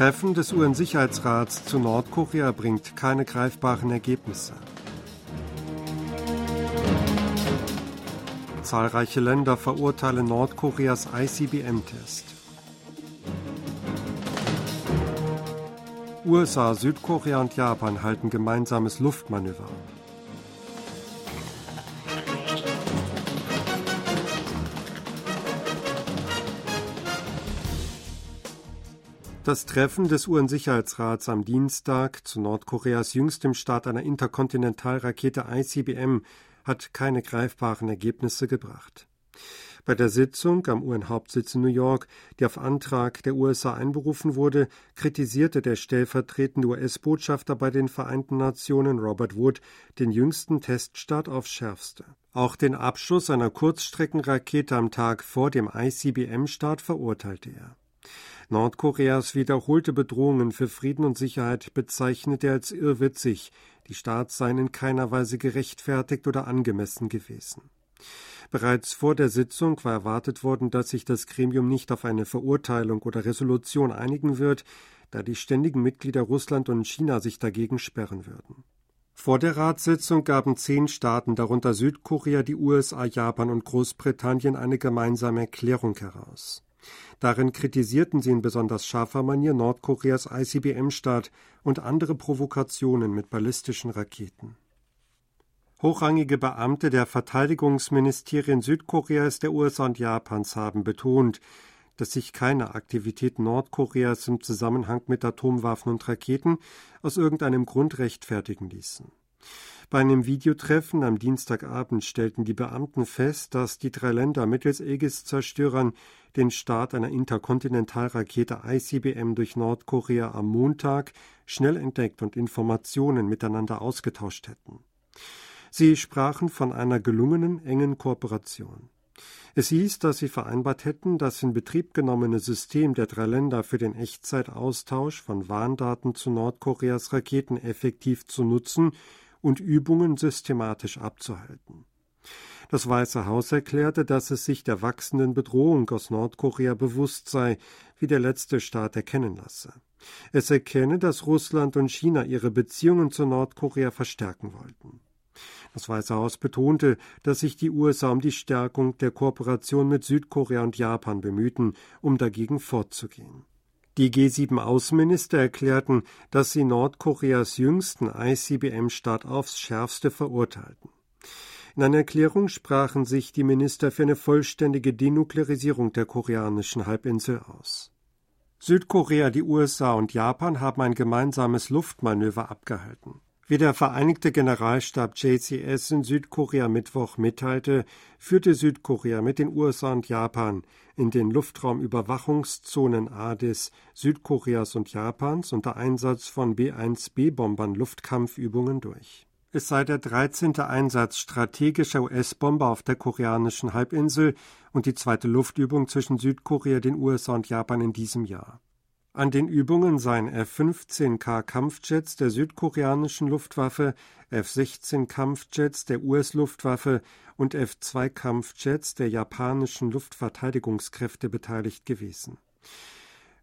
Treffen des UN-Sicherheitsrats zu Nordkorea bringt keine greifbaren Ergebnisse. Zahlreiche Länder verurteilen Nordkoreas ICBM-Test. USA, Südkorea und Japan halten gemeinsames Luftmanöver ab. Das Treffen des UN-Sicherheitsrats am Dienstag zu Nordkoreas jüngstem Start einer Interkontinentalrakete ICBM hat keine greifbaren Ergebnisse gebracht. Bei der Sitzung am UN-Hauptsitz in New York, die auf Antrag der USA einberufen wurde, kritisierte der stellvertretende US-Botschafter bei den Vereinten Nationen Robert Wood den jüngsten Teststart aufs Schärfste. Auch den Abschuss einer Kurzstreckenrakete am Tag vor dem ICBM-Start verurteilte er. Nordkoreas wiederholte Bedrohungen für Frieden und Sicherheit bezeichnete er als irrwitzig, die Staats seien in keiner Weise gerechtfertigt oder angemessen gewesen. Bereits vor der Sitzung war erwartet worden, dass sich das Gremium nicht auf eine Verurteilung oder Resolution einigen wird, da die ständigen Mitglieder Russland und China sich dagegen sperren würden. Vor der Ratssitzung gaben zehn Staaten, darunter Südkorea, die USA, Japan und Großbritannien, eine gemeinsame Erklärung heraus. Darin kritisierten sie in besonders scharfer Manier Nordkoreas ICBM-Start und andere Provokationen mit ballistischen Raketen. Hochrangige Beamte der Verteidigungsministerien Südkoreas, der USA und Japans haben betont, dass sich keine Aktivitäten Nordkoreas im Zusammenhang mit Atomwaffen und Raketen aus irgendeinem Grund rechtfertigen ließen. Bei einem Videotreffen am Dienstagabend stellten die Beamten fest, dass die drei Länder mittels Aegis-Zerstörern den Start einer Interkontinentalrakete ICBM durch Nordkorea am Montag schnell entdeckt und Informationen miteinander ausgetauscht hätten. Sie sprachen von einer gelungenen, engen Kooperation. Es hieß, dass sie vereinbart hätten, das in Betrieb genommene System der drei Länder für den Echtzeitaustausch von Warndaten zu Nordkoreas Raketen effektiv zu nutzen und Übungen systematisch abzuhalten. Das Weiße Haus erklärte, dass es sich der wachsenden Bedrohung aus Nordkorea bewusst sei, wie der letzte Staat erkennen lasse. Es erkenne, dass Russland und China ihre Beziehungen zu Nordkorea verstärken wollten. Das Weiße Haus betonte, dass sich die USA um die Stärkung der Kooperation mit Südkorea und Japan bemühten, um dagegen vorzugehen. Die G7-Außenminister erklärten, dass sie Nordkoreas jüngsten ICBM-Start aufs schärfste verurteilten. In einer Erklärung sprachen sich die Minister für eine vollständige Denuklearisierung der koreanischen Halbinsel aus. Südkorea, die USA und Japan haben ein gemeinsames Luftmanöver abgehalten. Wie der Vereinigte Generalstab JCS in Südkorea Mittwoch mitteilte, führte Südkorea mit den USA und Japan in den Luftraumüberwachungszonen ADIS Südkoreas und Japans unter Einsatz von B-1B-Bombern Luftkampfübungen durch. Es sei der 13. Einsatz strategischer US-Bomber auf der koreanischen Halbinsel und die zweite Luftübung zwischen Südkorea, den USA und Japan in diesem Jahr. An den Übungen seien F-15K Kampfjets der südkoreanischen Luftwaffe, F-16 Kampfjets der US-Luftwaffe und F-2 Kampfjets der japanischen Luftverteidigungskräfte beteiligt gewesen.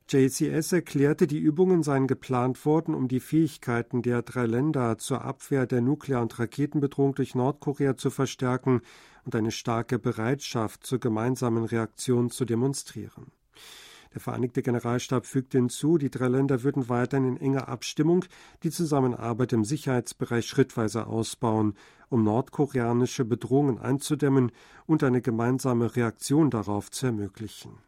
JCS erklärte, die Übungen seien geplant worden, um die Fähigkeiten der drei Länder zur Abwehr der Nuklear- und Raketenbedrohung durch Nordkorea zu verstärken und eine starke Bereitschaft zur gemeinsamen Reaktion zu demonstrieren. Der Vereinigte Generalstab fügte hinzu, die drei Länder würden weiterhin in enger Abstimmung die Zusammenarbeit im Sicherheitsbereich schrittweise ausbauen, um nordkoreanische Bedrohungen einzudämmen und eine gemeinsame Reaktion darauf zu ermöglichen.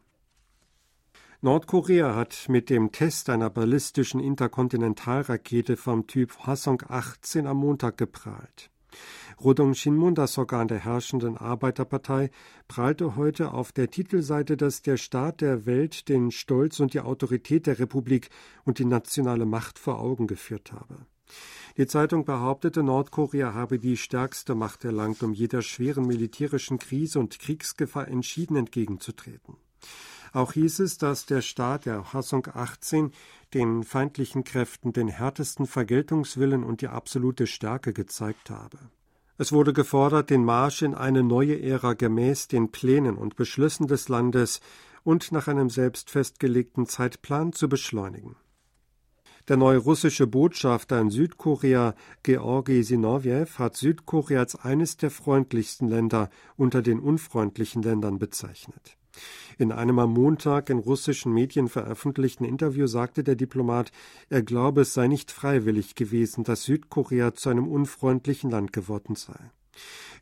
Nordkorea hat mit dem Test einer ballistischen Interkontinentalrakete vom Typ Hwasong 18 am Montag geprahlt. Rodong Shinmun, das Organ der herrschenden Arbeiterpartei, prahlte heute auf der Titelseite, dass der Staat der Welt den Stolz und die Autorität der Republik und die nationale Macht vor Augen geführt habe. Die Zeitung behauptete, Nordkorea habe die stärkste Macht erlangt, um jeder schweren militärischen Krise und Kriegsgefahr entschieden entgegenzutreten. Auch hieß es, dass der Staat der Hassung 18 den feindlichen Kräften den härtesten Vergeltungswillen und die absolute Stärke gezeigt habe. Es wurde gefordert, den Marsch in eine neue Ära gemäß den Plänen und Beschlüssen des Landes und nach einem selbst festgelegten Zeitplan zu beschleunigen. Der neue russische Botschafter in Südkorea, Georgi Sinowjew, hat Südkorea als eines der freundlichsten Länder unter den unfreundlichen Ländern bezeichnet. In einem am Montag in russischen Medien veröffentlichten Interview sagte der Diplomat, er glaube, es sei nicht freiwillig gewesen, dass Südkorea zu einem unfreundlichen Land geworden sei.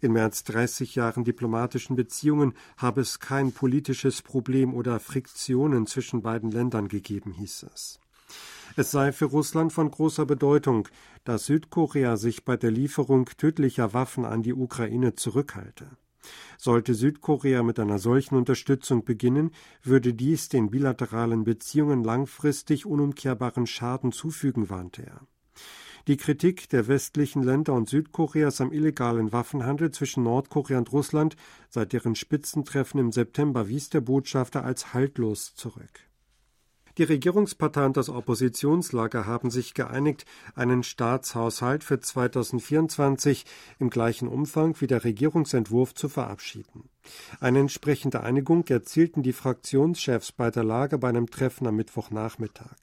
In mehr als 30 Jahren diplomatischen Beziehungen habe es kein politisches Problem oder Friktionen zwischen beiden Ländern gegeben, hieß es. Es sei für Russland von großer Bedeutung, dass Südkorea sich bei der Lieferung tödlicher Waffen an die Ukraine zurückhalte. Sollte Südkorea mit einer solchen Unterstützung beginnen, würde dies den bilateralen Beziehungen langfristig unumkehrbaren Schaden zufügen, warnte er. Die Kritik der westlichen Länder und Südkoreas am illegalen Waffenhandel zwischen Nordkorea und Russland seit deren Spitzentreffen im September wies der Botschafter als haltlos zurück. Die Regierungsparteien und das Oppositionslager haben sich geeinigt, einen Staatshaushalt für 2024 im gleichen Umfang wie der Regierungsentwurf zu verabschieden. Eine entsprechende Einigung erzielten die Fraktionschefs beider Lager bei einem Treffen am Mittwochnachmittag.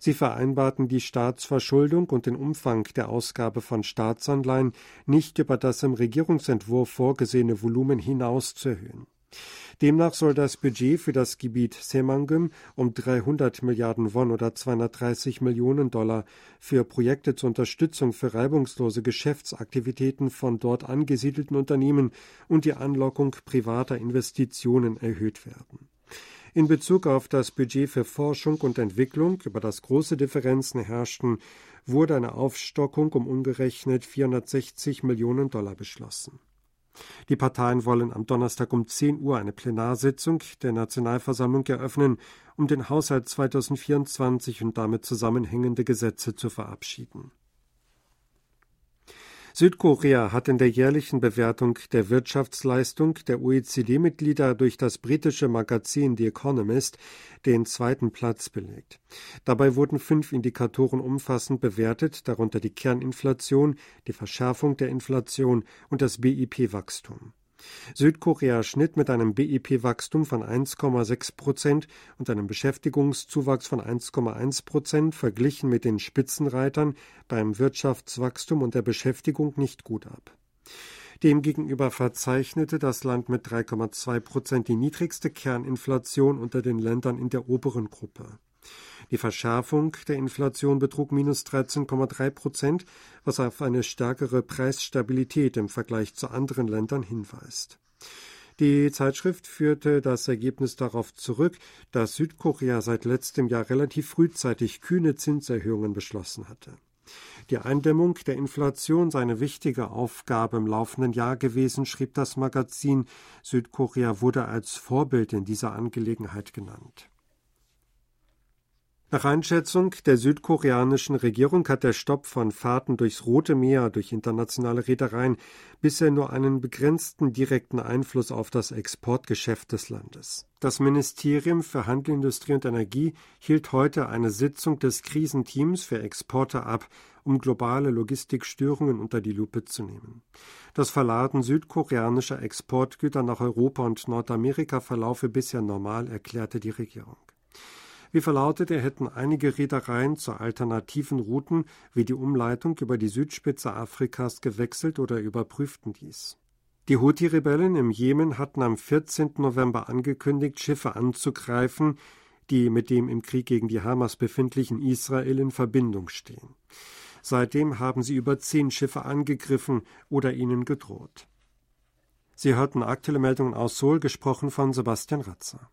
Sie vereinbarten die Staatsverschuldung und den Umfang der Ausgabe von Staatsanleihen nicht über das im Regierungsentwurf vorgesehene Volumen hinaus zu erhöhen. Demnach soll das Budget für das Gebiet Semangüm um 300 Milliarden Won oder 230 Millionen Dollar für Projekte zur Unterstützung für reibungslose Geschäftsaktivitäten von dort angesiedelten Unternehmen und die Anlockung privater Investitionen erhöht werden. In Bezug auf das Budget für Forschung und Entwicklung, über das große Differenzen herrschten, wurde eine Aufstockung um umgerechnet 460 Millionen Dollar beschlossen. Die Parteien wollen am Donnerstag um 10 Uhr eine Plenarsitzung der Nationalversammlung eröffnen, um den Haushalt 2024 und damit zusammenhängende Gesetze zu verabschieden. Südkorea hat in der jährlichen Bewertung der Wirtschaftsleistung der OECD-Mitglieder durch das britische Magazin The Economist den zweiten Platz belegt. Dabei wurden fünf Indikatoren umfassend bewertet, darunter die Kerninflation, die Verschärfung der Inflation und das BIP-Wachstum. Südkorea schnitt mit einem BIP-Wachstum von 1,6 Prozent und einem Beschäftigungszuwachs von 1,1 Prozent verglichen mit den Spitzenreitern beim Wirtschaftswachstum und der Beschäftigung nicht gut ab. Demgegenüber verzeichnete das Land mit 3,2 Prozent die niedrigste Kerninflation unter den Ländern in der oberen Gruppe. Die Verschärfung der Inflation betrug minus 13,3 Prozent, was auf eine stärkere Preisstabilität im Vergleich zu anderen Ländern hinweist. Die Zeitschrift führte das Ergebnis darauf zurück, dass Südkorea seit letztem Jahr relativ frühzeitig kühne Zinserhöhungen beschlossen hatte. Die Eindämmung der Inflation sei eine wichtige Aufgabe im laufenden Jahr gewesen, schrieb das Magazin. Südkorea wurde als Vorbild in dieser Angelegenheit genannt. Nach Einschätzung der südkoreanischen Regierung hat der Stopp von Fahrten durchs Rote Meer durch internationale Reedereien bisher nur einen begrenzten direkten Einfluss auf das Exportgeschäft des Landes. Das Ministerium für Handel, Industrie und Energie hielt heute eine Sitzung des Krisenteams für Exporte ab, um globale Logistikstörungen unter die Lupe zu nehmen. Das Verladen südkoreanischer Exportgüter nach Europa und Nordamerika verlaufe bisher normal, erklärte die Regierung. Wie verlautete, hätten einige Reedereien zu alternativen Routen wie die Umleitung über die Südspitze Afrikas gewechselt oder überprüften dies. Die Houthi-Rebellen im Jemen hatten am 14. November angekündigt, Schiffe anzugreifen, die mit dem im Krieg gegen die Hamas befindlichen Israel in Verbindung stehen. Seitdem haben sie über zehn Schiffe angegriffen oder ihnen gedroht. Sie hörten aktuelle Meldungen aus Seoul, gesprochen von Sebastian Ratzer.